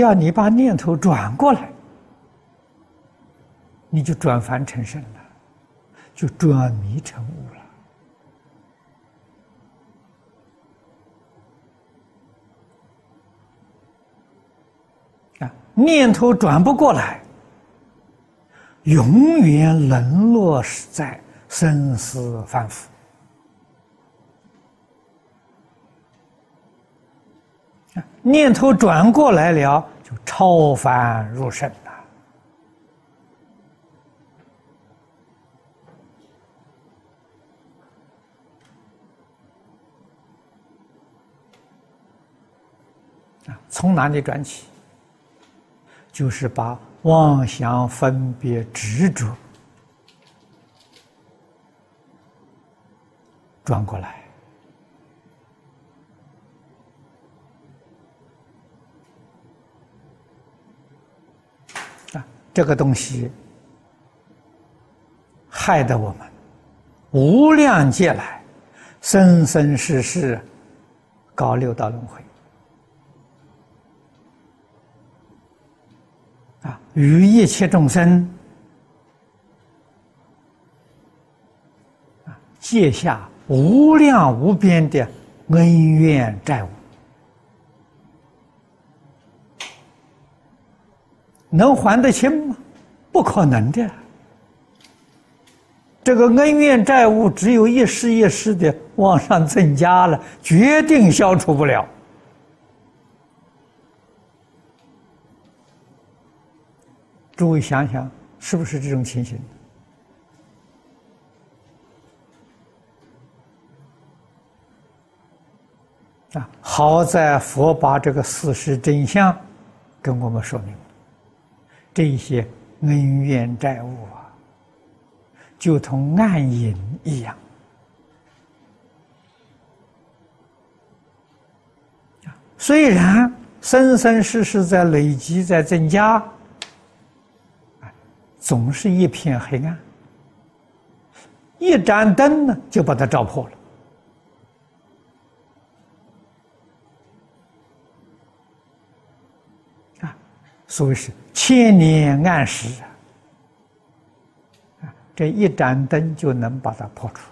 要你把念头转过来，你就转凡成圣了，就转迷成悟了。啊，念头转不过来，永远沦落在生死反复。念头转过来了，就超凡入圣了。啊，从哪里转起？就是把妄想、分别、执着转过来。这个东西害得我们无量劫来生生世世搞六道轮回啊，与一切众生啊结下无量无边的恩怨债务。能还得清吗？不可能的。这个恩怨债务只有一世一世的往上增加了，决定消除不了。诸位想想，是不是这种情形？啊，好在佛把这个事实真相跟我们说明。这些恩怨债务啊，就同暗影一样虽然生生世世在累积，在增加，总是一片黑暗。一盏灯呢，就把它照破了。所谓是。千年暗时啊，这一盏灯就能把它破除。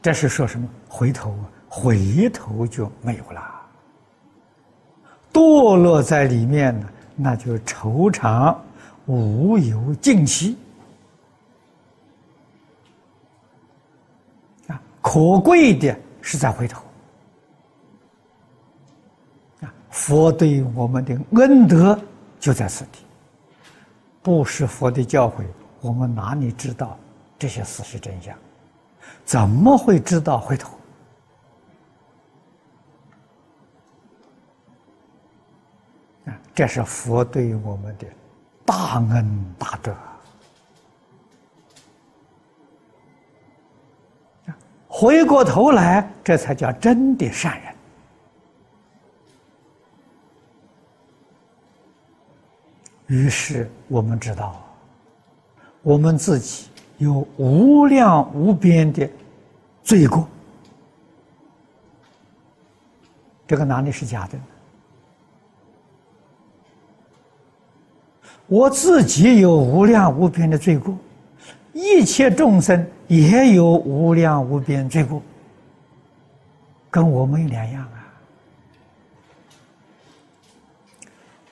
这是说什么？回头，回头就没有了。堕落在里面呢，那就愁肠无有尽期啊！可贵的是在回头。佛对我们的恩德就在此地，不是佛的教诲，我们哪里知道这些事实真相？怎么会知道回头？啊，这是佛对我们的大恩大德。回过头来，这才叫真的善人。于是我们知道，我们自己有无量无边的罪过，这个哪里是假的？我自己有无量无边的罪过，一切众生也有无量无边罪过，跟我们两样啊。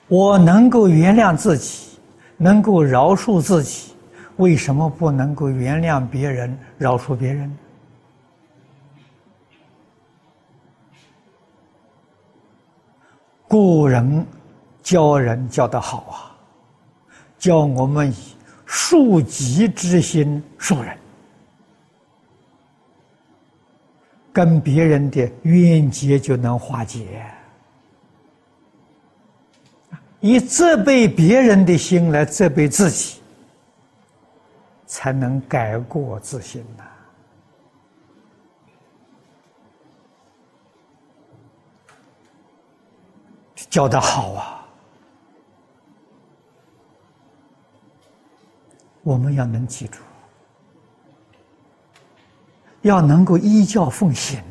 我能够原谅自己，能够饶恕自己，为什么不能够原谅别人、饶恕别人？古人教人教得好啊，教我们以恕己之心恕人，跟别人的冤结就能化解。以责备别人的心来责备自己，才能改过自新呐。教的好啊！我们要能记住，要能够依教奉行。